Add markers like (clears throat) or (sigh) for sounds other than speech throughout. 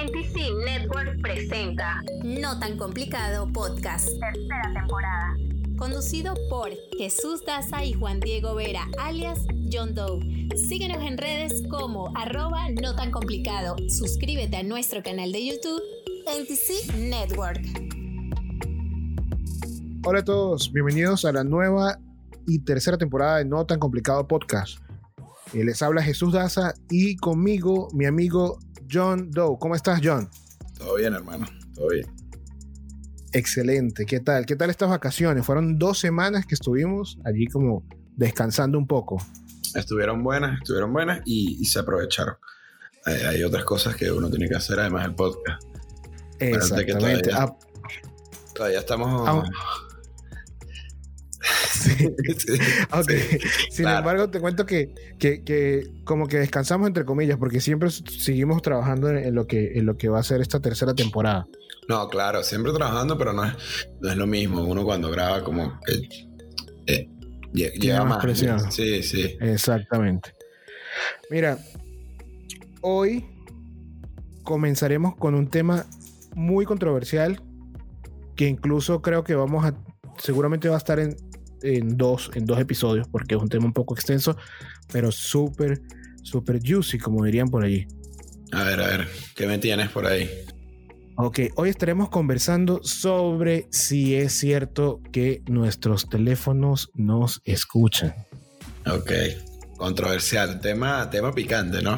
NTC Network presenta No tan complicado podcast. tercera temporada. Conducido por Jesús Daza y Juan Diego Vera, alias John Doe. Síguenos en redes como arroba no tan complicado. Suscríbete a nuestro canal de YouTube NTC Network. Hola a todos, bienvenidos a la nueva y tercera temporada de No Tan Complicado Podcast. Eh, les habla Jesús Daza y conmigo mi amigo John Doe. ¿Cómo estás, John? Todo bien, hermano. Todo bien. Excelente, ¿qué tal? ¿Qué tal estas vacaciones? Fueron dos semanas que estuvimos allí como descansando un poco. Estuvieron buenas, estuvieron buenas y, y se aprovecharon. Hay, hay otras cosas que uno tiene que hacer, además del podcast. Exactamente. todavía- Ah, Todavía estamos. Ah, (laughs) sí. Sí, Ok. sí. Sin claro. embargo, te cuento que, que, que como que descansamos entre comillas, porque siempre seguimos trabajando en, en lo que, en lo que va a ser esta tercera temporada. No, claro, siempre trabajando, pero no es, no es lo mismo. Uno cuando graba, como que. eh, lle- llega más. presión. Sí, sí. Exactamente. Mira, hoy comenzaremos con un tema muy controversial que incluso creo que vamos a, seguramente va a estar en, en dos, en dos episodios porque es un tema un poco extenso, pero súper, súper juicy, como dirían por allí. A ver, a ver, ¿qué me tienes por ahí? Ok, hoy estaremos conversando sobre si es cierto que nuestros teléfonos nos escuchan. Ok. Controversial. Tema, tema picante, ¿no?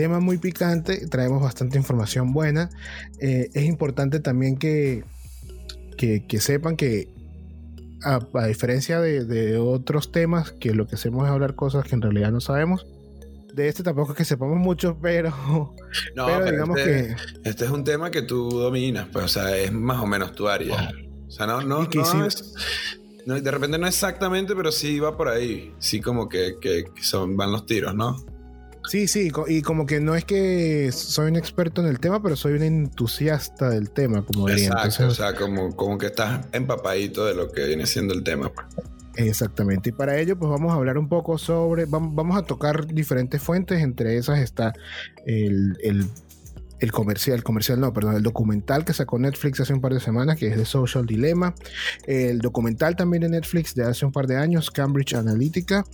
tema muy picante, traemos bastante información buena. Eh, es importante también que, que, que sepan que, a, a diferencia de, de otros temas, que lo que hacemos es hablar cosas que en realidad no sabemos, de este tampoco es que sepamos mucho, (laughs) pero, No, pero pero digamos este- que Este es un tema que tú dominas, pues, o sea, es más o menos tu área. O sea, no, no, que no sí- es- no, de repente no exactamente, pero sí va por ahí. Sí, como que, que- que son, van los tiros, ¿no? Sí, sí, y como que no es que soy un experto en el tema, pero soy un entusiasta del tema, como diría. Exacto, Entonces, o sea, como, como que estás empapadito de lo que viene siendo el tema. pues. Exactamente. Y para ello, pues vamos a hablar un poco sobre, vam- vamos a tocar diferentes fuentes, entre esas está el, el, el comercial, el comercial no, perdón, el documental que sacó Netflix hace un par de semanas, que es de Social Dilemma, el documental también de Netflix de hace un par de años, Cambridge Analytica,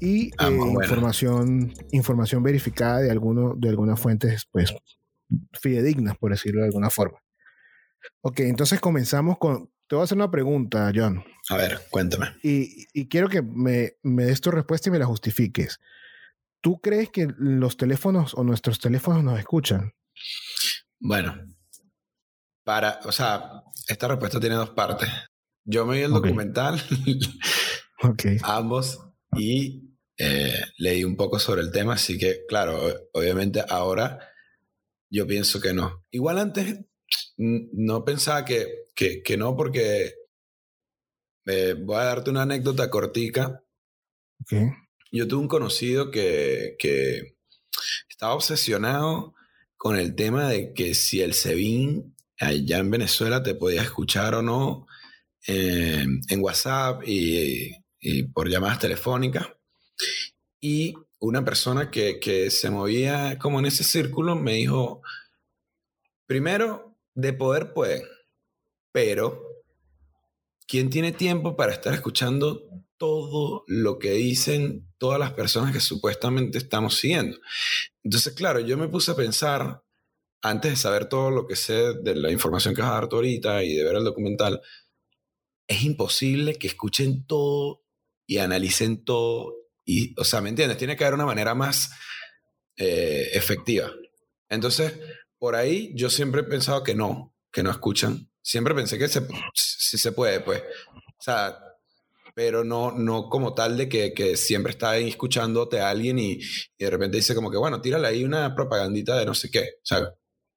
y Ah, eh, bueno. información, información verificada de, alguno, de algunas fuentes, pues, fidedignas, por decirlo de alguna forma. Ok, entonces comenzamos con, te voy a hacer una pregunta, John. A ver, cuéntame. Y, y quiero que me, me des tu respuesta y me la justifiques. ¿Tú crees que los teléfonos o nuestros teléfonos nos escuchan? Bueno, para, o sea, esta respuesta tiene dos partes. Yo me vi el documental, (laughs) Ok. ambos, y eh, leí un poco sobre el tema, así que, claro, obviamente ahora yo pienso que no. Igual antes no pensaba que, que, que no, porque eh, voy a darte una anécdota cortica. ok. Yo tuve un conocido que, que estaba obsesionado con el tema de que si el SEBIN allá en Venezuela te podía escuchar o no eh, en WhatsApp y, y por llamadas telefónicas. Y una persona que, que se movía como en ese círculo me dijo, primero, de poder pueden, pero ¿quién tiene tiempo para estar escuchando todo lo que dicen todas las personas que supuestamente estamos siguiendo? Entonces, claro, yo me puse a pensar, antes de saber todo lo que sé de la información que vas a dar tú ahorita y de ver el documental, es imposible que escuchen todo y analicen todo. Y, o sea, ¿me entiendes? Tiene que haber una manera más eh, efectiva. Entonces, por ahí yo siempre he pensado que no, que no escuchan. Siempre pensé que se, sí se puede, pues. O sea, pero no, no como tal de que, que siempre está ahí escuchándote a alguien y, y de repente dice como que, bueno, tírale ahí una propagandita de no sé qué. O sea,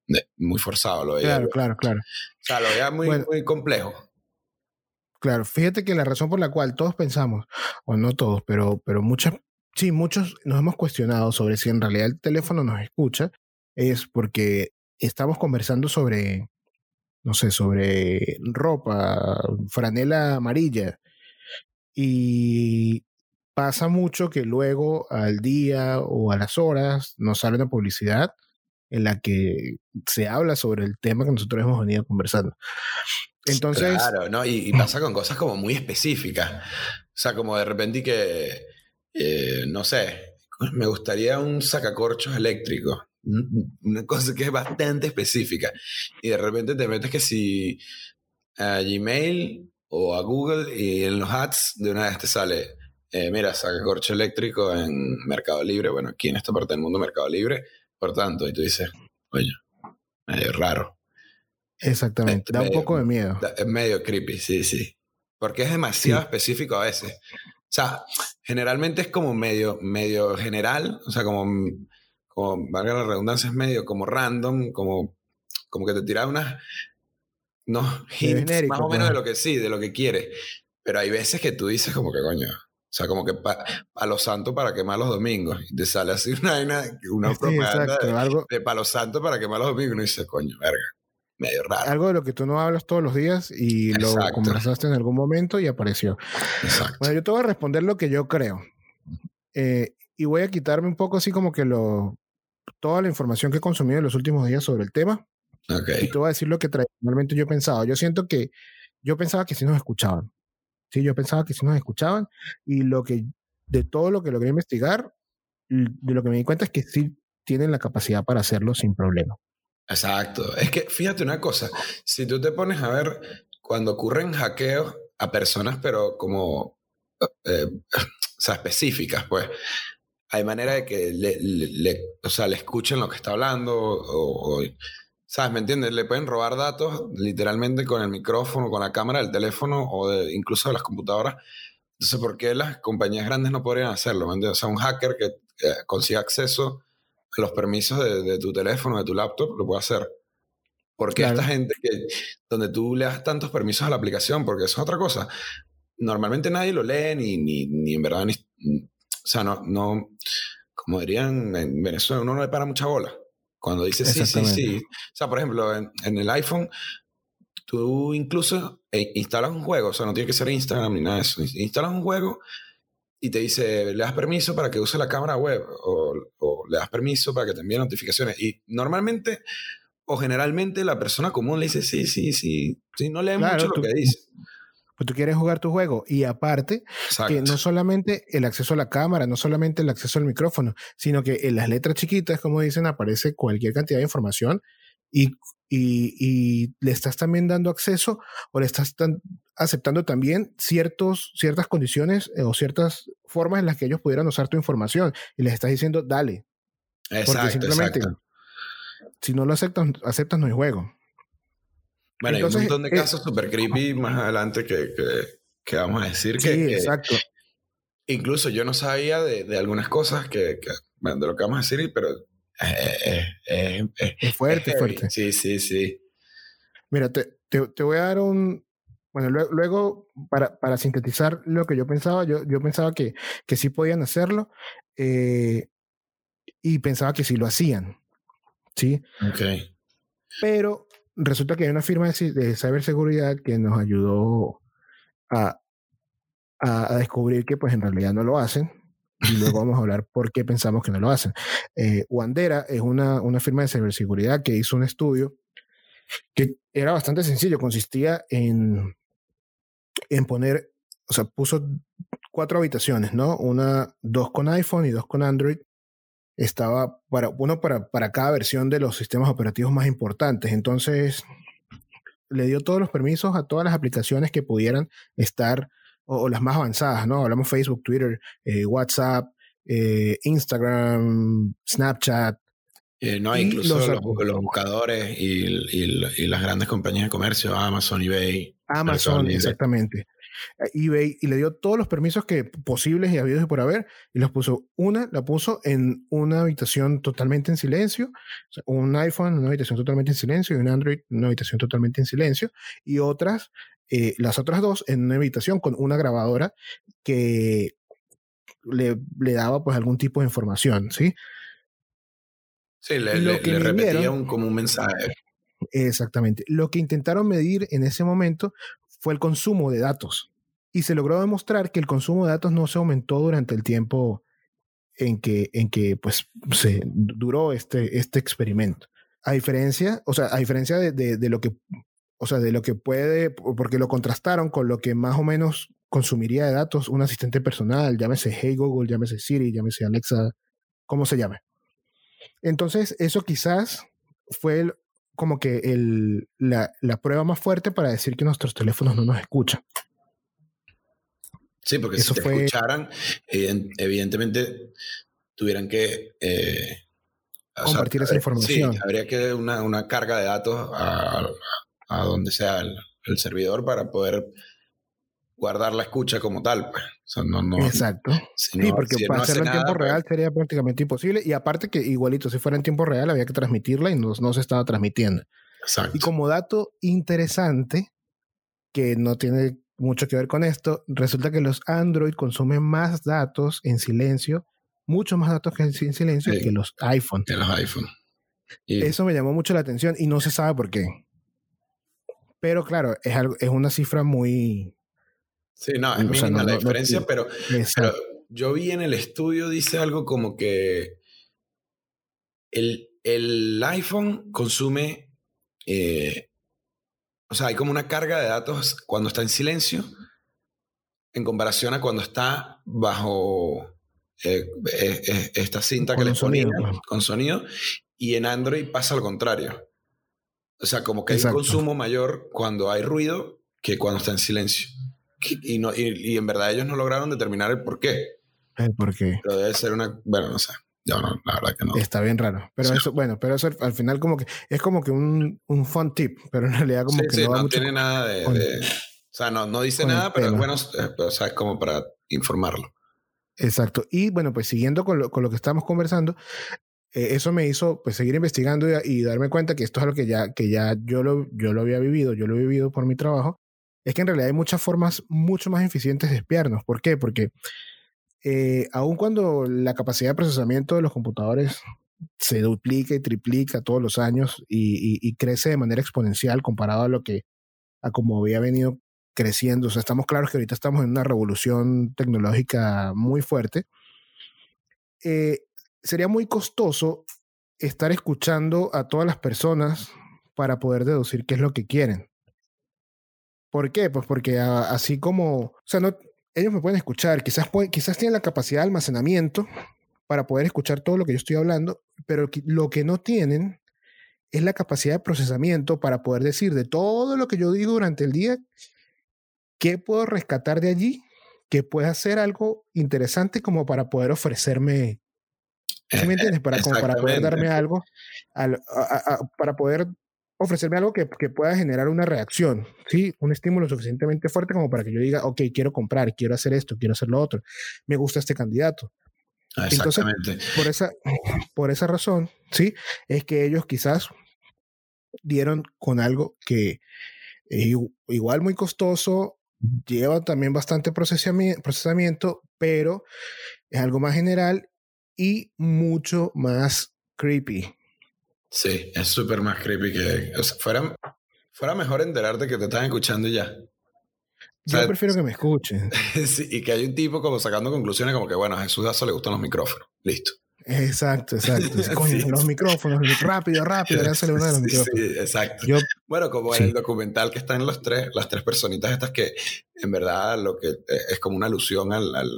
de- muy forzado lo veía. Claro, claro, claro. O sea, lo veía muy, Bueno. muy complejo. Claro, fíjate que la razón por la cual todos pensamos, o no todos, pero, pero muchas, sí, muchos nos hemos cuestionado sobre si en realidad el teléfono nos escucha, es porque estamos conversando sobre, no sé, sobre ropa, franela amarilla, y pasa mucho que luego al día o a las horas nos sale una publicidad en la que se habla sobre el tema que nosotros hemos venido conversando. Entonces. Claro, ¿no? Y, y pasa con cosas como muy específicas. O sea, como de repente que, eh, no sé, me gustaría un sacacorchos eléctrico. Una cosa que es bastante específica. Y de repente te metes que si a Gmail o a Google y en los ads de una vez te sale, eh, mira, sacacorcho eléctrico en Mercado Libre. Bueno, aquí en esta parte del mundo Mercado Libre. Por tanto, y tú dices, oye, medio raro. Exactamente, da un poco de miedo. Es medio creepy, sí, sí. Porque es demasiado específico a veces. O sea, generalmente es como medio, medio general, o sea, como, como, valga la redundancia, es medio como random, como, como que te tira unas, no, hints más o menos de lo que sí, de lo que quiere. Pero hay veces que tú dices como que coño, o sea, como que a los santos para quemar los domingos. Y te sale así una, una, una propaganda de, algo... de palo santo para quemar los domingos. Y uno dice, coño, verga medio raro. Algo de lo que tú no hablas todos los días y lo conversaste en algún momento y apareció. Exacto. Bueno, yo te voy a responder lo que yo creo. Eh, y voy a quitarme un poco así como que lo, toda la información que he consumido en los últimos días sobre el tema. Okay. Y te voy a decir lo que tradicionalmente yo pensaba. Yo siento que yo pensaba que sí nos escuchaban. Sí, yo pensaba que sí nos escuchaban. Y lo que, de todo lo que logré investigar, de lo que me di cuenta es que sí tienen la capacidad para hacerlo sin problema. Exacto. Es que fíjate una cosa, si tú te pones a ver cuando ocurren hackeos a personas, pero como, eh, o específicas, pues, hay manera de que le, le, o sea, le escuchen lo que está hablando o, ¿sabes? ¿Me entiendes? Le pueden robar datos literalmente con el micrófono, con la cámara del teléfono o incluso de las computadoras. Entonces, ¿por qué las compañías grandes no podrían hacerlo? ¿me entiendes? O sea, un hacker que consiga acceso los permisos de, tu teléfono, de tu laptop, lo puede hacer. Porque esta gente que, donde tú le das tantos permisos a la aplicación, porque eso es otra cosa. Normalmente nadie lo lee, ni, ni, ni en verdad, ni, o sea, no, no, como dirían en Venezuela, uno no le para mucha bola. Cuando dice sí, sí, sí. O sea, por ejemplo, en, en el iPhone, tú incluso eh, instalas un juego, o sea, no tiene que ser Instagram ni nada de eso. Instalas un juego y te dice, le das permiso para que use la cámara web o, le das permiso para que te envíe notificaciones. Y normalmente o generalmente la persona común le dice, sí, sí, sí, sí, no lee mucho lo que dice. Pues tú quieres jugar tu juego y aparte que no solamente el acceso a la cámara, no solamente el acceso al micrófono, sino que en las letras chiquitas, como dicen, aparece cualquier cantidad de información y, y, le estás también dando acceso o le estás aceptando también ciertos, ciertas condiciones eh, o ciertas formas en las que ellos pudieran usar tu información y les estás diciendo, dale. Exacto, Porque simplemente, si no lo aceptas, aceptas no hay juego. Bueno, hay un montón de eh, casos super creepy más adelante que, que, vamos a decir que, sí, exacto. incluso yo no sabía de, de algunas cosas que, de lo que vamos a decir, pero eh, eh, eh, es fuerte, fuerte. Sí, sí, sí. Mira, te, te, voy a dar un... Bueno, luego, para, para, sintetizar lo que yo pensaba, yo, yo pensaba que, que sí podían hacerlo y pensaba que sí lo hacían. ¿Sí? Ok. Pero resulta que hay una firma de, de ciberseguridad que nos ayudó a, a, a, descubrir que pues en realidad no lo hacen y luego vamos a hablar por qué pensamos que no lo hacen. Eh, Wandera es una, una firma de ciberseguridad que hizo un estudio que era bastante sencillo, consistía en, en poner, o sea, puso cuatro habitaciones, ¿no? Una, dos con iPhone y dos con Android. Estaba para, uno para, para cada versión de los sistemas operativos más importantes. Entonces, le dio todos los permisos a todas las aplicaciones que pudieran estar o, las más avanzadas, ¿no? Hablamos Facebook, Twitter, eh, WhatsApp, eh, Instagram, Snapchat. Eh, no, incluso los, los, buscadores y, y, las grandes compañías de comercio, Amazon, eBay. Amazon, exactamente. eBay y le dio todos los permisos que posibles y habidos y por haber y los puso una la puso en una habitación totalmente en silencio un iPhone en una habitación totalmente en silencio y un Android en una habitación totalmente en silencio y otras eh, las otras dos en una habitación con una grabadora que le, le, daba pues algún tipo de información, ¿sí? Sí, le, le, repetía un, como un mensaje. Exactamente. Lo que intentaron medir en ese momento fue el consumo de datos. Y se logró demostrar que el consumo de datos no se aumentó durante el tiempo en que, en que pues, se duró este, este experimento. a diferencia, o sea, a diferencia de, de, de lo que, o sea, de lo que puede, porque lo contrastaron con lo que más o menos consumiría de datos un asistente personal, llámese Hey Google, llámese Siri, llámese Alexa, como se llame. Entonces, eso quizás fue el, como que el, la, la, prueba más fuerte para decir que nuestros teléfonos no nos escuchan. Sí, porque eso si te fue... escucharan, evidentemente tuvieran que eh, compartir sea, esa información. Sí, habría que una, una carga de datos a, a donde sea el, el, servidor para poder guardar la escucha como tal. Pues. O sea, no, no, Exacto. Si no, sí, porque si para no hacerlo en tiempo nada, real pues... sería prácticamente imposible. Y aparte que igualito, si fuera en tiempo real, había que transmitirla y no, no se estaba transmitiendo. Exacto. Y como dato interesante, que no tiene mucho que ver con esto, resulta que los Android consumen más datos en silencio, mucho más datos que en silencio sí, que los iPhone. Que los iPhone. Y... Eso me llamó mucho la atención y no se sabe por qué. Pero claro, es, algo, es una cifra muy... Sí, no, es mínima no, la diferencia, no, pero, pero, yo vi en el estudio, dice algo como que el, el iPhone consume, eh, o sea, hay como una carga de datos cuando está en silencio en comparación a cuando está bajo eh, eh, esta cinta con que le ponía con sonido, y en Android pasa al contrario. O sea, como que Exacto. hay un consumo mayor cuando hay ruido que cuando está en silencio. Y, no, y, y, en verdad ellos no lograron determinar el por qué. El por qué. Pero debe ser una. Bueno, no sé. Yo no, la verdad que no. Está bien raro. Pero sí. eso, bueno, pero eso al final como que es como que un, un fun tip, pero en realidad como sí, que sí, no, no tiene nada de, con, de, O sea, no, no dice nada, pero es bueno, o sea, es como para informarlo. Exacto. Y bueno, pues siguiendo con lo, con lo que estamos conversando, eh, eso me hizo pues seguir investigando y, darme cuenta que esto es algo que ya, que ya yo, lo, yo lo había vivido, yo lo he vivido por mi trabajo, es que en realidad hay muchas formas mucho más eficientes de espiarnos. ¿Por qué? Porque eh, aun cuando la capacidad de procesamiento de los computadores se duplica y triplica todos los años y, crece de manera exponencial comparado a lo que, a como había venido creciendo. O sea, estamos claros que ahorita estamos en una revolución tecnológica muy fuerte. Eh, sería muy costoso estar escuchando a todas las personas para poder deducir qué es lo que quieren. ¿Por qué? Pues porque a, así como, o sea, no, ellos me pueden escuchar, quizás, quizás tienen la capacidad de almacenamiento para poder escuchar todo lo que yo estoy hablando, pero lo que no tienen es la capacidad de procesamiento para poder decir de todo lo que yo digo durante el día, qué puedo rescatar de allí, que pueda ser algo interesante como para poder ofrecerme ¿Sí me entiendes? Para, como para poder darme algo, a, a, a, para poder ofrecerme algo que, que, pueda generar una reacción, ¿sí? Un estímulo suficientemente fuerte como para que yo diga, ok, quiero comprar, quiero hacer esto, quiero hacer lo otro, me gusta este candidato. Exactamente. Entonces, por esa, por esa razón, ¿sí? Es que ellos quizás dieron con algo que es igual muy costoso, lleva también bastante procesamiento pero es algo más general y mucho más creepy. Sí, es súper más creepy que. O sea, fuera, fuera mejor enterarte que te están escuchando y ya. O sea, Yo prefiero que me escuchen. (laughs) sí, y que hay un tipo como sacando conclusiones como que, bueno, a Jesús Dazo le gustan los micrófonos. Listo. Exacto, exacto. (laughs) Coño, sí. los micrófonos, (laughs) rápido, rápido, dársele uno de los micrófonos. Sí, exacto. Yo, bueno, como en el documental que están los tres, las tres personitas estas que en verdad lo que es como una alusión al, al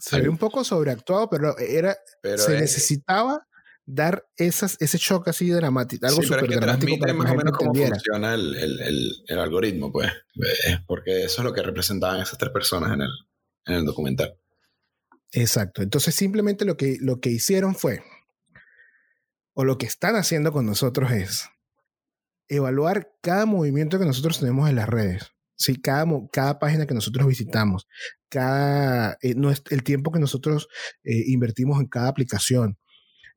se ve un poco sobreactuado, pero era pero se es, necesitaba dar esas, ese shock así dramático, algo sí, súper dramático para más o menos cómo funciona el, el, el, el, algoritmo, pues, porque eso es lo que representaban esas tres personas en el, en el documental. Exacto. Entonces simplemente lo que, lo que hicieron fue, o lo que están haciendo con nosotros es evaluar cada movimiento que nosotros tenemos en las redes. Sí, cada, cada página que nosotros visitamos, cada, eh, el tiempo que nosotros eh, invertimos en cada aplicación,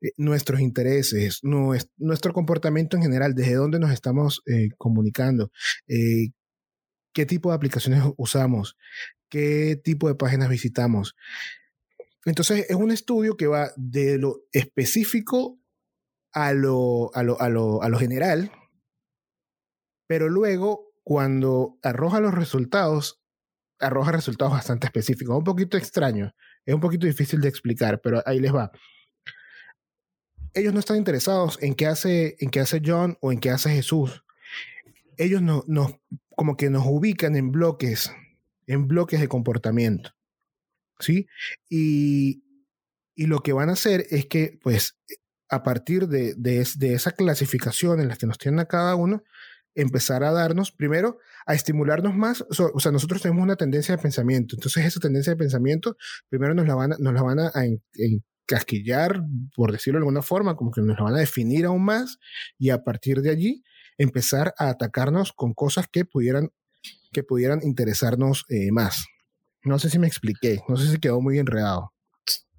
eh, nuestros intereses, nuestro, nuestro, comportamiento en general, desde dónde nos estamos eh, comunicando, qué tipo de aplicaciones usamos, qué tipo de páginas visitamos. Entonces, es un estudio que va de lo específico a lo, a lo, a lo, a lo general, pero luego cuando arroja los resultados, arroja resultados bastante específicos, un poquito extraño, es un poquito difícil de explicar, pero ahí les va. ellos no están interesados en qué hace, en qué hace John o en qué hace Jesús. Ellos nos, nos, como que nos ubican en bloques, en bloques de comportamiento. ¿Sí? Y, y lo que van a hacer es que, pues, a partir de, de, de, esa clasificación en la que nos tienen a cada uno, empezar a darnos, primero, a estimularnos más. o sea, nosotros tenemos una tendencia de pensamiento. Entonces, esa tendencia de pensamiento, primero nos la van a, nos la van a, a encasquillar, por decirlo de alguna forma, como que nos la van a definir aún más y a partir de allí empezar a atacarnos con cosas que pudieran, que pudieran interesarnos eh, más. No sé si me expliqué, no sé si quedó muy enredado.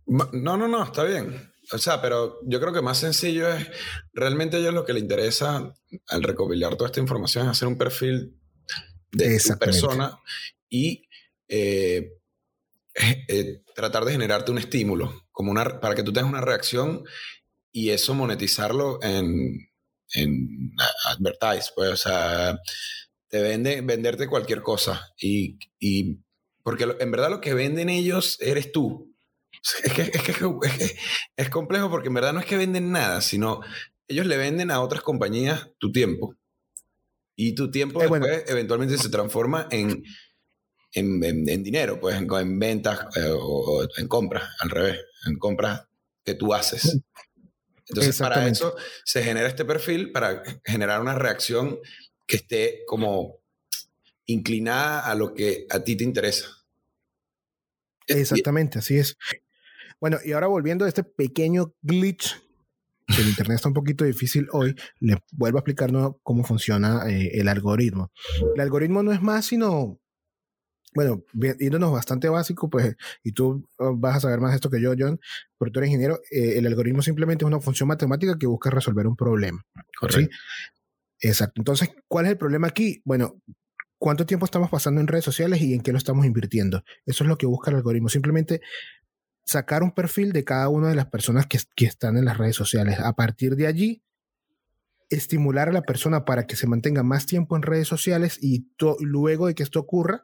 No, no, no, está bien. O sea, pero yo creo que más sencillo es, realmente a ellos lo que le interesa al recopilar toda esta información es hacer un perfil de tu persona y eh, eh, tratar de generarte un estímulo, como una, para que tú tengas una reacción y eso monetizarlo en, en advertise, pues, o sea, te vende, venderte cualquier cosa y, y porque en verdad lo que venden ellos eres tú. Es que, es, que, es, complejo porque en verdad no es que venden nada, sino ellos le venden a otras compañías tu tiempo. Y tu tiempo eh, después eventualmente se transforma en, en, en, dinero, pues en, ventas eh, o, en compras, al revés, en compras que tú haces. Entonces, para eso se genera este perfil para generar una reacción que esté como inclinada a lo que a ti te interesa. Exactamente, así es. Bueno, y ahora volviendo a este pequeño glitch, que el Internet está un poquito difícil hoy, le vuelvo a explicar cómo funciona eh, el algoritmo. El algoritmo no es más sino, bueno, yéndonos bastante básico, pues, y tú oh, vas a saber más de esto que yo, John, porque tú eres ingeniero, eh, el algoritmo simplemente es una función matemática que busca resolver un problema. Correcto. Exacto. Entonces, ¿cuál es el problema aquí? Bueno, ¿cuánto tiempo estamos pasando en redes sociales y en qué lo estamos invirtiendo? Eso es lo que busca el algoritmo. Simplemente sacar un perfil de cada una de las personas que, que están en las redes sociales. A partir de allí, estimular a la persona para que se mantenga más tiempo en redes sociales y luego de que esto ocurra,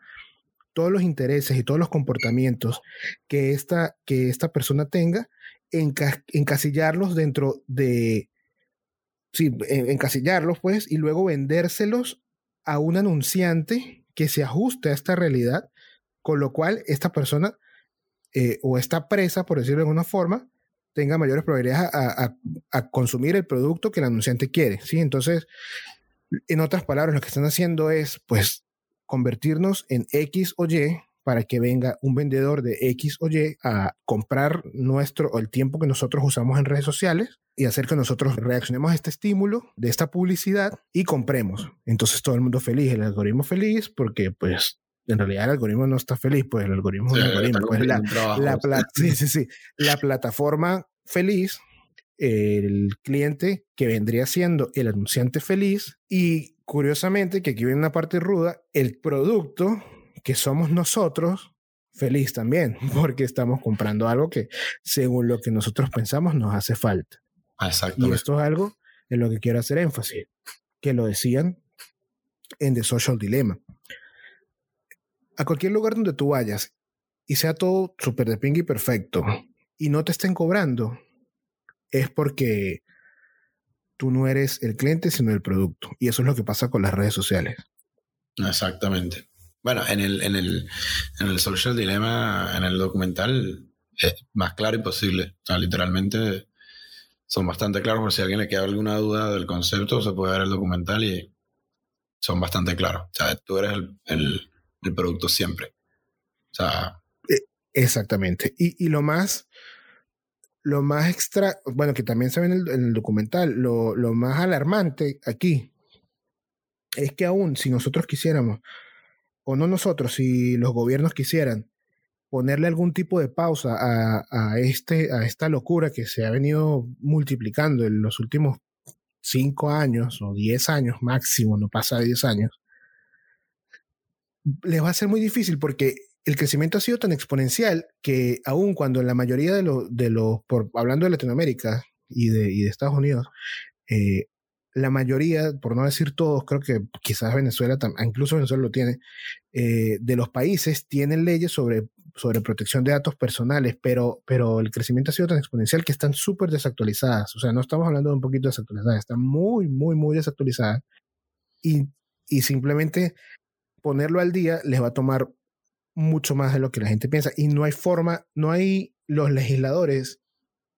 todos los intereses y todos los comportamientos que esta, que esta persona tenga, encasillarlos dentro de, sí, encasillarlos pues, y luego vendérselos a un anunciante que se ajuste a esta realidad, con lo cual esta persona eh, o esta presa, por decirlo de alguna forma, tenga mayores probabilidades a, consumir el producto que el anunciante quiere, ¿sí? Entonces, en otras palabras, lo que están haciendo es, pues, convertirnos en X o Y para que venga un vendedor de X o Y a comprar nuestro o el tiempo que nosotros usamos en redes sociales y hacer que nosotros reaccionemos a este estímulo de esta publicidad y compremos. Entonces todo el mundo feliz, el algoritmo feliz porque pues en realidad el algoritmo no está feliz, pues el algoritmo es un algoritmo. Pues la, la, sí, (laughs) sí, sí. la plataforma feliz, el cliente que vendría siendo el anunciante feliz y curiosamente, que aquí viene una parte ruda, el producto que somos nosotros feliz también, (laughs) porque estamos comprando algo que según lo que nosotros pensamos nos hace falta. Exacto. Y esto es algo en lo que quiero hacer énfasis, que lo decían en The Social Dilemma a cualquier lugar donde tú vayas y sea todo súper de ping y perfecto y no te estén cobrando, es porque tú no eres el cliente, sino el producto. Y eso es lo que pasa con las redes sociales. Exactamente. Bueno, en el, en el, en el Social Dilemma, en el documental, es más claro imposible. O sea, literalmente son bastante claros. Por si a alguien le queda alguna duda del concepto, se puede ver el documental y son bastante claros. O sea, tú eres el el producto siempre. O sea. E, exactamente. Y, y lo más, lo más extra, bueno, que también se ve en el, documental, lo, lo, más alarmante aquí es que aún si nosotros quisiéramos, o no nosotros, si los gobiernos quisieran ponerle algún tipo de pausa a, a, este, a esta locura que se ha venido multiplicando en los últimos cinco años o diez años máximo, no pasa de diez años, les va a ser muy difícil porque el crecimiento ha sido tan exponencial que aun cuando en la mayoría de los, de los hablando de Latinoamérica y de, y de Estados Unidos, eh, la mayoría, por no decir todos, creo que quizás Venezuela, incluso Venezuela lo tiene, eh, de los países tienen leyes sobre, sobre protección de datos personales, pero, pero el crecimiento ha sido tan exponencial que están súper desactualizadas. O sea, no estamos hablando de un poquito desactualizadas, están muy, muy, muy desactualizadas. Y, y simplemente ponerlo al día les va a tomar mucho más de lo que la gente piensa. Y no hay forma, no hay los legisladores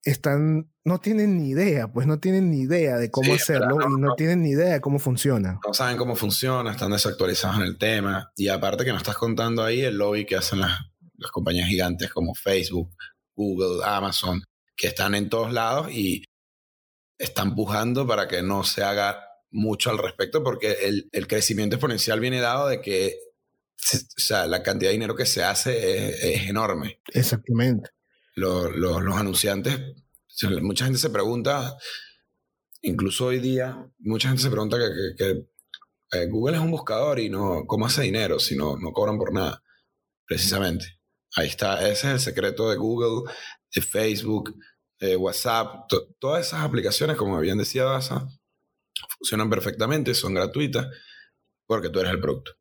están, no tienen ni idea, pues no tienen ni idea de cómo hacerlo y no, tienen ni idea de cómo funciona. No saben cómo funciona, están desactualizados en el tema. Y aparte que nos estás contando ahí el lobby que hacen las, las compañías gigantes como Facebook, Google, Amazon, que están en todos lados y están pujando para que no se haga mucho al respecto porque el, el crecimiento exponencial viene dado de que o sea, la cantidad de dinero que se hace es, es enorme. Exactamente los, los, anunciantes, mucha gente se pregunta, incluso hoy día, mucha gente se pregunta que, eh, Google es un buscador y no, ¿cómo hace dinero si no, no cobran por nada? Precisamente. Ahí está, ese es el secreto de Google, de Facebook, de WhatsApp, todas esas aplicaciones, como bien decía Daza, funcionan perfectamente, son gratuitas, porque tú eres el producto.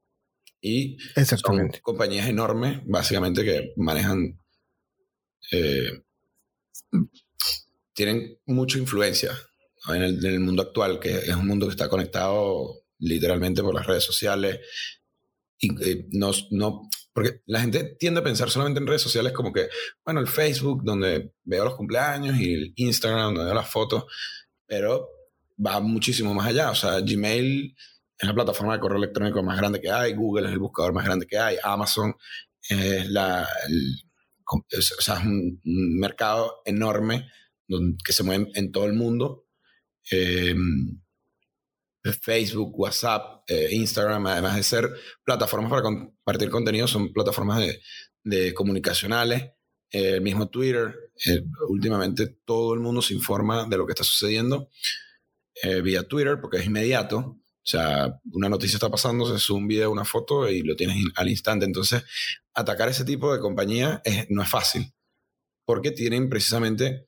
Y son compañías enormes, básicamente, que manejan eh, tienen mucha influencia en, el, mundo actual, que es un mundo que está conectado literalmente por las redes sociales. Y eh, no, no, porque la gente tiende a pensar solamente en redes sociales como que, bueno, el Facebook, donde veo los cumpleaños, y el Instagram, donde veo las fotos, pero va muchísimo más allá. O sea, Gmail es la plataforma de correo electrónico más grande que hay, Google es el buscador más grande que hay, Amazon es la, o sea, es un, mercado enorme que se mueve en todo el mundo. Eh, Facebook, WhatsApp, eh, Instagram, además de ser plataformas para compartir contenido, son plataformas de, comunicacionales. Eh, el mismo Twitter, últimamente todo el mundo se informa de lo que está sucediendo vía Twitter porque es inmediato. O sea, una noticia está pasando, se sube un video, una foto y lo tienes al instante. Entonces, atacar ese tipo de compañía no es fácil, porque tienen precisamente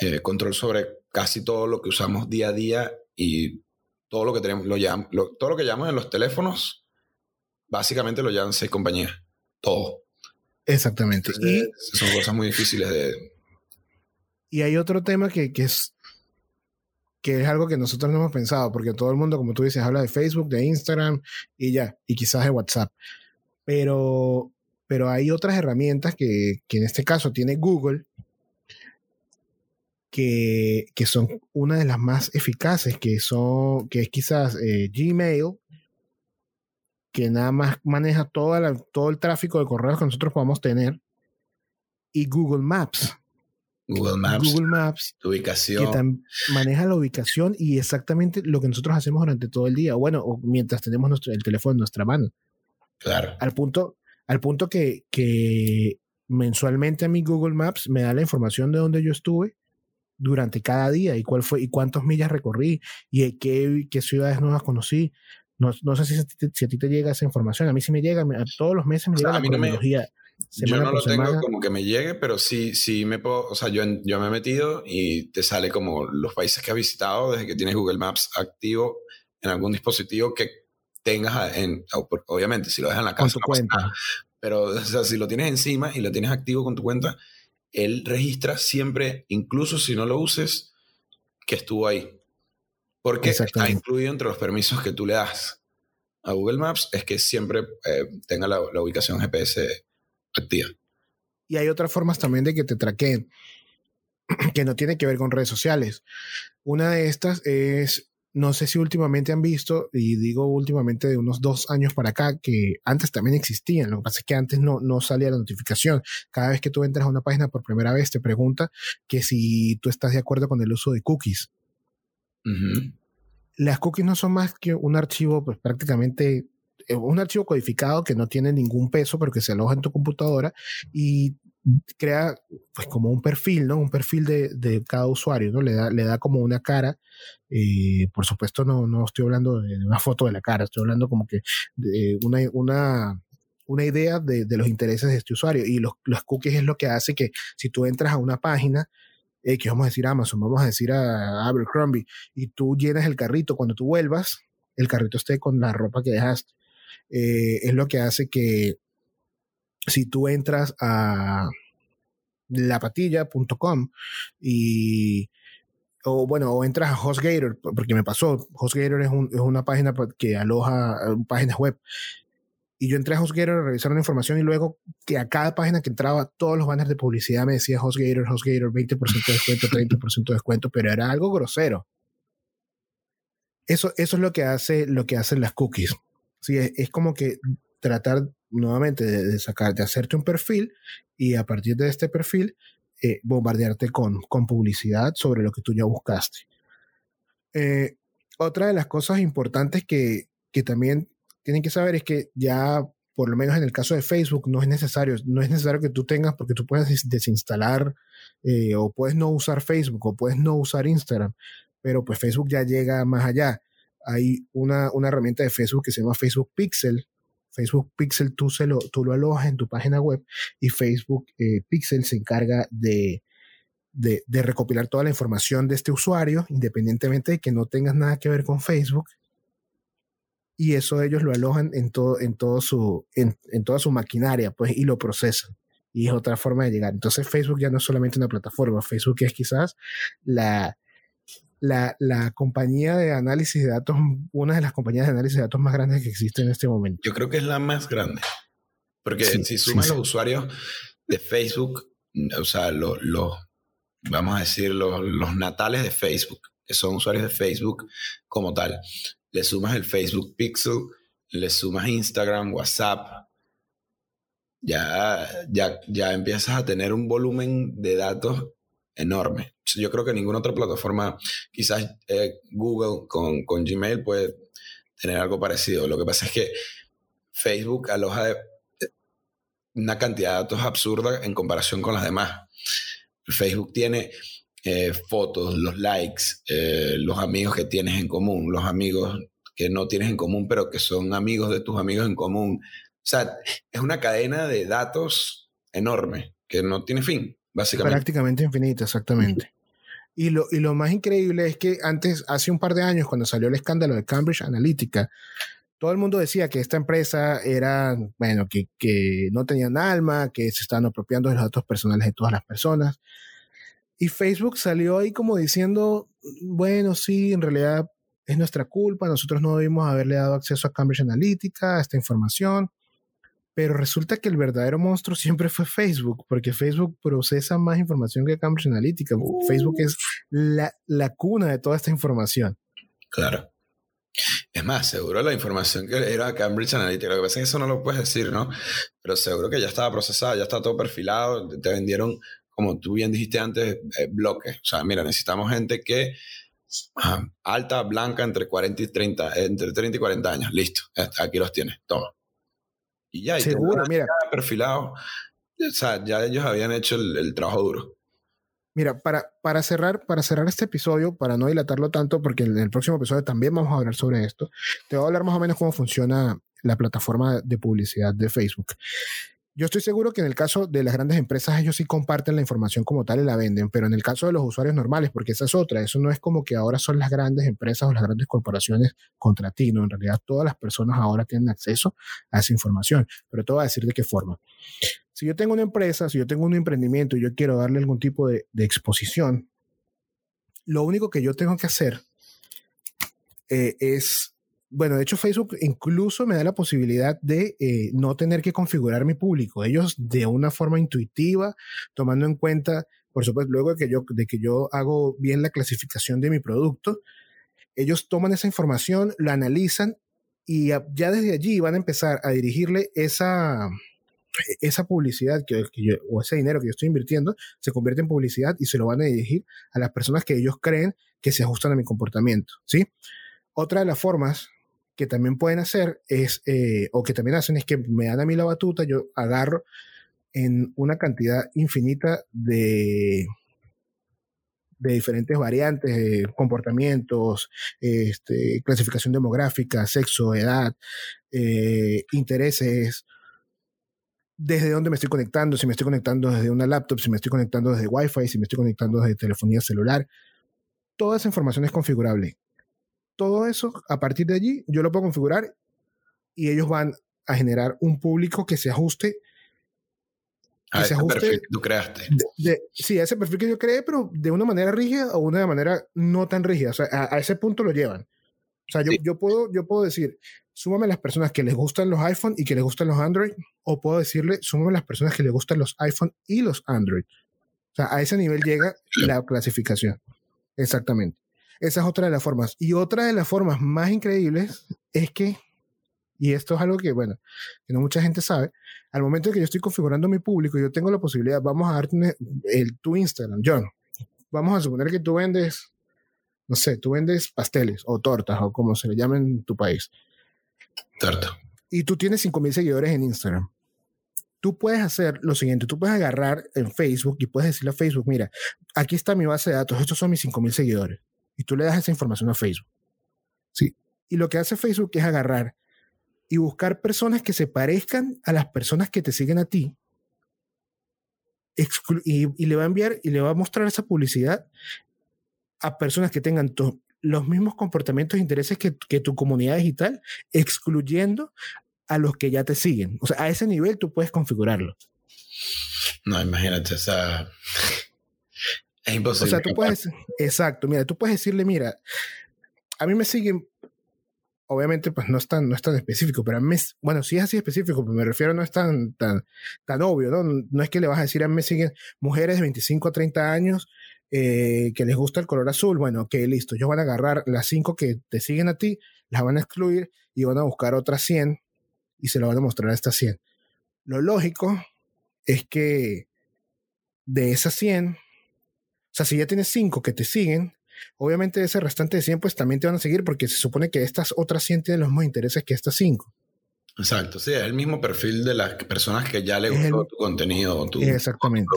eh, control sobre casi todo lo que usamos día a día y todo lo que tenemos, lo, todo lo que llamamos en los teléfonos, básicamente lo llaman seis compañías, todo. Exactamente. y son cosas muy difíciles de... Y hay otro tema que, que es que es algo que nosotros no hemos pensado, porque todo el mundo, como tú dices, habla de Facebook, de Instagram y ya, y quizás de WhatsApp. Pero, pero hay otras herramientas que, que en este caso tiene Google, que, que, son una de las más eficaces, que, son, que es quizás eh, Gmail, que nada más maneja toda todo el tráfico de correos que nosotros podamos tener, y Google Maps. Google Maps, Google Maps ubicación. Que maneja la ubicación y exactamente lo que nosotros hacemos durante todo el día, bueno, o mientras tenemos nuestro, el teléfono en nuestra mano. Claro. Al punto, al punto que, que mensualmente a mi Google Maps me da la información de dónde yo estuve durante cada día y cuál fue y cuántas millas recorrí y qué, qué ciudades nuevas conocí. No, no sé si, si, a ti te llega esa información. A mí sí me llega, todos los meses me llega la cronología. Yo no lo tengo como que me llegue, pero sí, sí me puedo, o sea, yo, yo me he metido y te sale como los países que has visitado desde que tienes Google Maps activo en algún dispositivo que tengas en, obviamente, si lo dejas en la casa, con tu cuenta. pero o sea, si lo tienes encima y lo tienes activo con tu cuenta, él registra siempre, incluso si no lo uses, que estuvo ahí. Porque está incluido entre los permisos que tú le das a Google Maps, es que siempre eh, tenga la, la, ubicación GPS activa. Y hay otras formas también de que te traqueen, (clears throat) que no tiene que ver con redes sociales. Una de estas es no sé si últimamente han visto, y digo últimamente de unos dos años para acá, que antes también existían. Lo que pasa es que antes no, no salía la notificación. Cada vez que tú entras a una página por primera vez, te pregunta que si tú estás de acuerdo con el uso de cookies. Las cookies no son más que un archivo, pues prácticamente un archivo codificado que no tiene ningún peso, pero que se aloja en tu computadora y crea pues como un perfil, ¿no? Un perfil de, de cada usuario, ¿no? Le da, le da como una cara. Eh, por supuesto, no, no estoy hablando de una foto de la cara, estoy hablando como que de una, una, una idea de, de, los intereses de este usuario. Y los, los cookies es lo que hace que si tú entras a una página, que vamos a decir Amazon, vamos a decir a Abercrombie, y tú llenas el carrito, cuando tú vuelvas, el carrito esté con la ropa que dejaste. Eh, es lo que hace que si tú entras a lapatilla.com y o bueno, o entras a HostGator, porque me pasó, HostGator es, es una página que aloja eh, páginas web. Y yo entré a HostGator a revisar una información y luego que a cada página que entraba, todos los banners de publicidad me decía HostGator, HostGator, 20% de descuento, (laughs) 30% de descuento, pero era algo grosero. Eso, eso es lo que, hace, lo que hacen las cookies. Sí, es, como que tratar nuevamente de, sacar, de hacerte un perfil y a partir de este perfil eh, bombardearte con, con publicidad sobre lo que tú ya buscaste. Eh, otra de las cosas importantes que, que también tienen que saber es que ya, por lo menos en el caso de Facebook, no es necesario, no es necesario que tú tengas, porque tú puedes desinstalar eh, o puedes no usar Facebook o puedes no usar Instagram, pero pues Facebook ya llega más allá. Hay una, una herramienta de Facebook que se llama Facebook Pixel, Facebook Pixel tú, lo, tú lo alojas en tu página web y Facebook eh, Pixel se encarga de, de, recopilar toda la información de este usuario, independientemente de que no tengas nada que ver con Facebook. Y eso ellos lo alojan en, todo, en, su, en, en toda su maquinaria pues, y lo procesan. Y es otra forma de llegar. Entonces Facebook ya no es solamente una plataforma, Facebook es quizás la, la, la, compañía de análisis de datos, una de las compañías de análisis de datos más grandes que existe en este momento. Yo creo que es la más grande. Porque si sumas los usuarios de Facebook, o sea, los, vamos a decir, los, los natales de Facebook, que son usuarios de Facebook como tal, le sumas el Facebook Pixel, le sumas Instagram, WhatsApp, ya, ya, ya empiezas a tener un volumen de datos enorme. Yo creo que ninguna otra plataforma, quizás eh, Google con, con, Gmail puede tener algo parecido. Lo que pasa es que Facebook aloja una cantidad de datos absurda en comparación con las demás. Facebook tiene eh, fotos, los likes, eh, los amigos que tienes en común, los amigos que no tienes en común, pero que son amigos de tus amigos en común. O sea, es una cadena de datos enorme que no tiene fin. Básicamente. Prácticamente infinita, exactamente. Y lo, y lo más increíble es que antes, hace un par de años, cuando salió el escándalo de Cambridge Analytica, todo el mundo decía que esta empresa era, bueno, que, que no tenían alma, que se estaban apropiando de los datos personales de todas las personas. Y Facebook salió ahí como diciendo, bueno, sí, en realidad es nuestra culpa, nosotros no debimos haberle dado acceso a Cambridge Analytica, a esta información. Pero resulta que el verdadero monstruo siempre fue Facebook, porque Facebook procesa más información que Cambridge Analytica. Facebook es la, la cuna de toda esta información. Claro. Es más, seguro la información que era Cambridge Analytica, lo que pasa es que eso no lo puedes decir, ¿no? Pero seguro que ya estaba procesada, ya está todo perfilado, te vendieron, como tú bien dijiste antes, eh, bloques. O sea, mira, necesitamos gente que alta, blanca, entre 40 y 30, entre 30 y 40 años. Listo, aquí los tienes, toma. Y ya, y Seguro, mira. Perfilado. O sea, ya ellos habían hecho el, trabajo duro. Mira, para, para, cerrar, para cerrar este episodio, para no dilatarlo tanto, porque en el próximo episodio también vamos a hablar sobre esto, te voy a hablar más o menos cómo funciona la plataforma de publicidad de Facebook. Yo estoy seguro que en el caso de las grandes empresas ellos sí comparten la información como tal y la venden, pero en el caso de los usuarios normales, porque esa es otra, eso no es como que ahora son las grandes empresas o las grandes corporaciones contra ti, no, en realidad todas las personas ahora tienen acceso a esa información, pero te voy a decir de qué forma. Si yo tengo una empresa, si yo tengo un emprendimiento y yo quiero darle algún tipo de, exposición, lo único que yo tengo que hacer eh, es bueno, de hecho Facebook incluso me da la posibilidad de eh, no tener que configurar mi público. Ellos de una forma intuitiva, tomando en cuenta, por supuesto, luego de que yo, de que yo hago bien la clasificación de mi producto, ellos toman esa información, la analizan y ya desde allí van a empezar a dirigirle esa, esa publicidad que, yo, o ese dinero que yo estoy invirtiendo se convierte en publicidad y se lo van a dirigir a las personas que ellos creen que se ajustan a mi comportamiento, ¿sí? Otra de las formas que también pueden hacer es, eh, o que también hacen es que me dan a mí la batuta, yo agarro en una cantidad infinita de, de diferentes variantes, de comportamientos, este, clasificación demográfica, sexo, edad, eh, intereses, desde dónde me estoy conectando, si me estoy conectando desde una laptop, si me estoy conectando desde Wi-Fi, si me estoy conectando desde telefonía celular. Toda esa información es configurable. Todo eso, a partir de allí, yo lo puedo configurar y ellos van a generar un público que se ajuste. A ese perfil que tú creaste. sí, a ese perfil que yo creé, pero de una manera rígida o una manera no tan rígida. O sea, a, ese punto lo llevan. O sea, yo, yo, puedo, yo puedo decir, súmame las personas que les gustan los iPhone y que les gustan los Android, o puedo decirle, súmame las personas que les gustan los iPhone y los Android. O sea, a ese nivel llega la clasificación. Exactamente. Esa es otra de las formas. Y otra de las formas más increíbles es que y esto es algo que, bueno, que no mucha gente sabe. Al momento en que yo estoy configurando mi público, yo tengo la posibilidad, vamos a darte el, tu Instagram, John. Vamos a suponer que tú vendes, no sé, tú vendes pasteles o tortas o como se le llame en tu país. Torta. Y tú tienes 5.000 seguidores en Instagram. Tú puedes hacer lo siguiente, tú puedes agarrar en Facebook y puedes decirle a Facebook, mira, aquí está mi base de datos, estos son mis 5.000 seguidores. Y tú le das esa información a Facebook. Sí. Y lo que hace Facebook es agarrar y buscar personas que se parezcan a las personas que te siguen a ti. Y, le va a enviar y le va a mostrar esa publicidad a personas que tengan los mismos comportamientos e intereses que, que tu comunidad digital, excluyendo a los que ya te siguen. O sea, a ese nivel tú puedes configurarlo. No, imagínate, o sea, es imposible. O sea, tú puedes, exacto, mira, tú puedes decirle, mira, a mí me siguen obviamente pues no es tan, no es tan específico, pero a mí, bueno, sí es así específico, pero me refiero no es tan, tan, tan obvio, ¿no? No es que le vas a decir a mí me siguen mujeres de 25 a 30 años eh, que les gusta el color azul, bueno, que listo, ellos van a agarrar las 5 que te siguen a ti, las van a excluir y van a buscar otras 100 y se lo van a mostrar a estas 100. Lo lógico es que de esas 100, o sea, si ya tienes 5 que te siguen, Obviamente ese restante de 100 pues también te van a seguir porque se supone que estas otras 100 tienen los mismos intereses que estas 5. Exacto, sí, es el mismo perfil de las personas que ya le gustó tu contenido o tu Exactamente.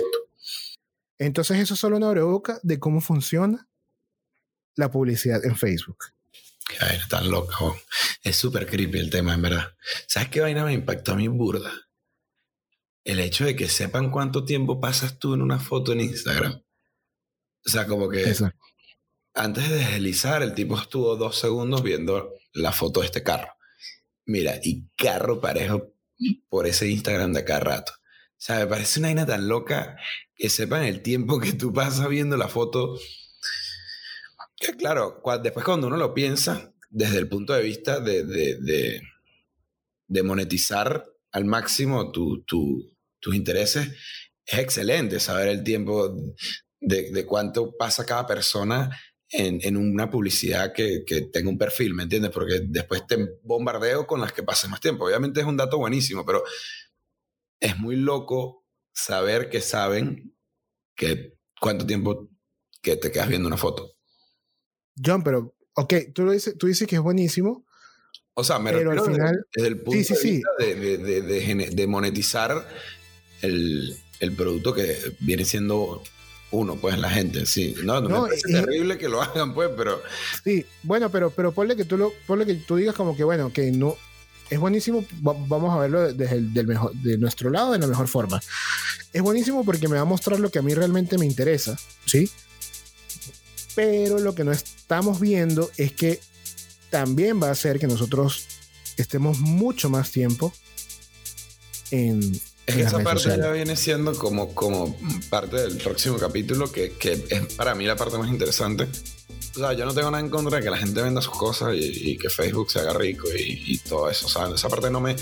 Entonces eso solo una boca de cómo funciona la publicidad en Facebook. Qué vaina tan loca. Es súper creepy el tema, en verdad. ¿Sabes qué vaina me impactó a mí burda? El hecho de que sepan cuánto tiempo pasas tú en una foto en Instagram. O sea, como que Exacto antes de deslizar, el tipo estuvo dos segundos viendo la foto de este carro. Mira, y carro parejo por ese Instagram de acá rato. O sea, me parece una vaina tan loca que sepan el tiempo que tú pasas viendo la foto. Que claro, después cuando uno lo piensa, desde el punto de vista de, de, de, monetizar al máximo tus intereses, es excelente saber el tiempo de, de cuánto pasa cada persona en, una publicidad que, que, tenga un perfil, ¿me entiendes? Porque después te bombardeo con las que pases más tiempo. Obviamente es un dato buenísimo, pero es muy loco saber que saben que cuánto tiempo que te quedas viendo una foto. John, pero, ok, tú, dices, tú dices que es buenísimo. O sea, me pero al final, desde, el punto de vista de, de, de, de, monetizar el, el producto que viene siendo uno, pues la gente, sí. No, no, es terrible que lo hagan, pues, pero. Sí, bueno, pero, pero ponle que tú lo, ponle que tú digas como que bueno, que no. Es buenísimo, vamos a verlo desde el, del mejor, de nuestro lado de la mejor forma. Es buenísimo porque me va a mostrar lo que a mí realmente me interesa, ¿sí? Pero lo que no estamos viendo es que también va a hacer que nosotros estemos mucho más tiempo en, es que esa parte ya viene siendo como, como parte del próximo capítulo, que, que, es para mí la parte más interesante. O sea, yo no tengo nada en contra de que la gente venda sus cosas y, que Facebook se haga rico y, y, todo eso. O sea, esa parte no me.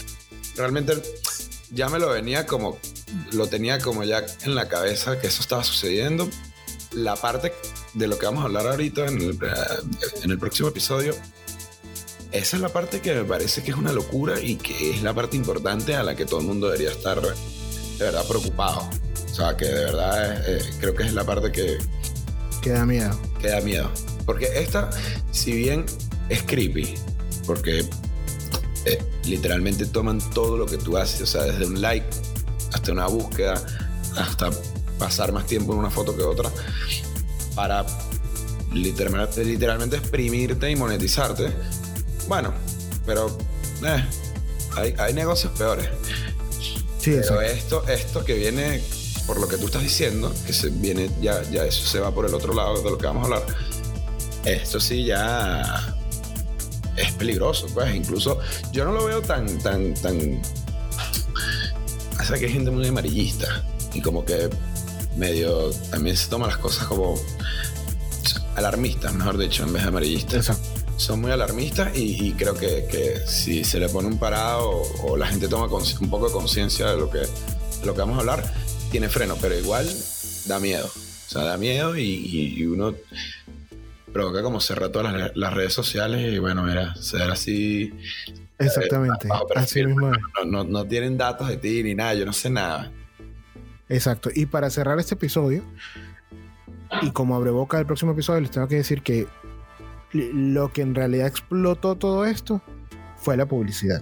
Realmente ya me lo venía como. Lo tenía como ya en la cabeza que eso estaba sucediendo. La parte de lo que vamos a hablar ahorita en el, en el próximo episodio esa es la parte que me parece que es una locura y que es la parte importante a la que todo el mundo debería estar de verdad preocupado. O sea, que de verdad eh, creo que es la parte que... Que da miedo. Que da miedo. Porque esta, si bien es creepy, porque eh, literalmente toman todo lo que tú haces, o sea, desde un like hasta una búsqueda, hasta pasar más tiempo en una foto que otra, para literalmente, literalmente exprimirte y monetizarte bueno, pero eh, hay, negocios peores. Sí, Pero esto, esto que viene, por lo que tú estás diciendo, que se viene, ya, ya eso se va por el otro lado de lo que vamos a hablar. Esto sí ya es peligroso, pues. Incluso yo no lo veo tan, tan, tan. O sea, que hay gente muy amarillista y como que medio también se toma las cosas como alarmistas, mejor dicho, en vez de amarillistas Exacto. Son muy alarmistas y, y creo que, que si se le pone un parado o, o la gente toma un poco de conciencia de lo que de lo que vamos a hablar, tiene freno, pero igual da miedo. O sea, da miedo y, uno provoca como cerrar todas las, las redes sociales y bueno, mira, ser así, Exactamente. bajo Así mismo no, no, no tienen datos de ti ni nada, yo no sé nada. Exacto. Y para cerrar este episodio, y como abreboca del próximo episodio, les tengo que decir que lo que en realidad explotó todo esto fue la publicidad.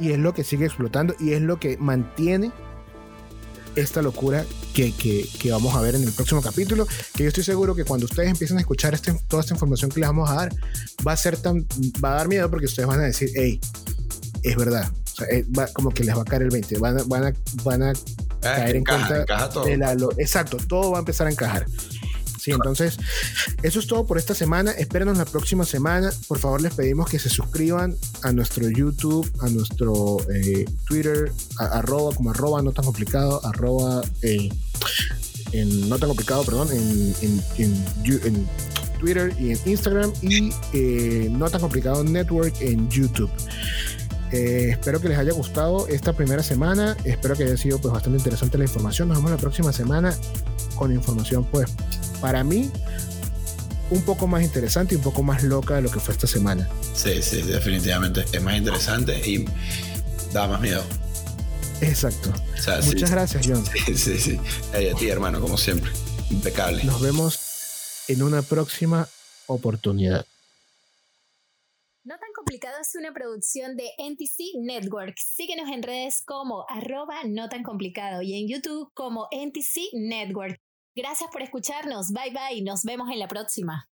Y es lo que sigue explotando y es lo que mantiene esta locura que, que- que vamos a ver en el próximo capítulo. Que yo estoy seguro que cuando ustedes empiecen a escuchar este- toda esta información que les vamos a dar, va a ser tan, va a dar miedo porque ustedes van a decir, hey, es verdad. O sea, eh, va- como que les va a caer el 20. Van a, van a, van a Eh, Caer en cuenta encaja todo. de la lo- exacto, todo va a empezar a encajar. Sí, entonces, eso es todo por esta semana. Espérenos la próxima semana. Por favor, les pedimos que se suscriban a nuestro YouTube, a nuestro eh, Twitter, arroba como arroba no tan complicado, arroba eh, en no tan complicado, perdón, en, en Twitter y en Instagram y eh, no tan complicado Network en YouTube. Eh, espero que les haya gustado esta primera semana. Espero que haya sido pues bastante interesante la información. Nos vemos la próxima semana con información pues para mí un poco más interesante y un poco más loca de lo que fue esta semana. Sí, sí, definitivamente. Es más interesante y da más miedo. Exacto. O sea, sí, Muchas gracias, John. Sí, sí, sí. Ey, a ti, hermano, como siempre. Impecable. Nos vemos en una próxima oportunidad. No tan complicado es una producción de NTC Network. Síguenos en redes como arroba no tan complicado y en YouTube como NTC Network. Gracias por escucharnos. Bye bye. Nos vemos en la próxima.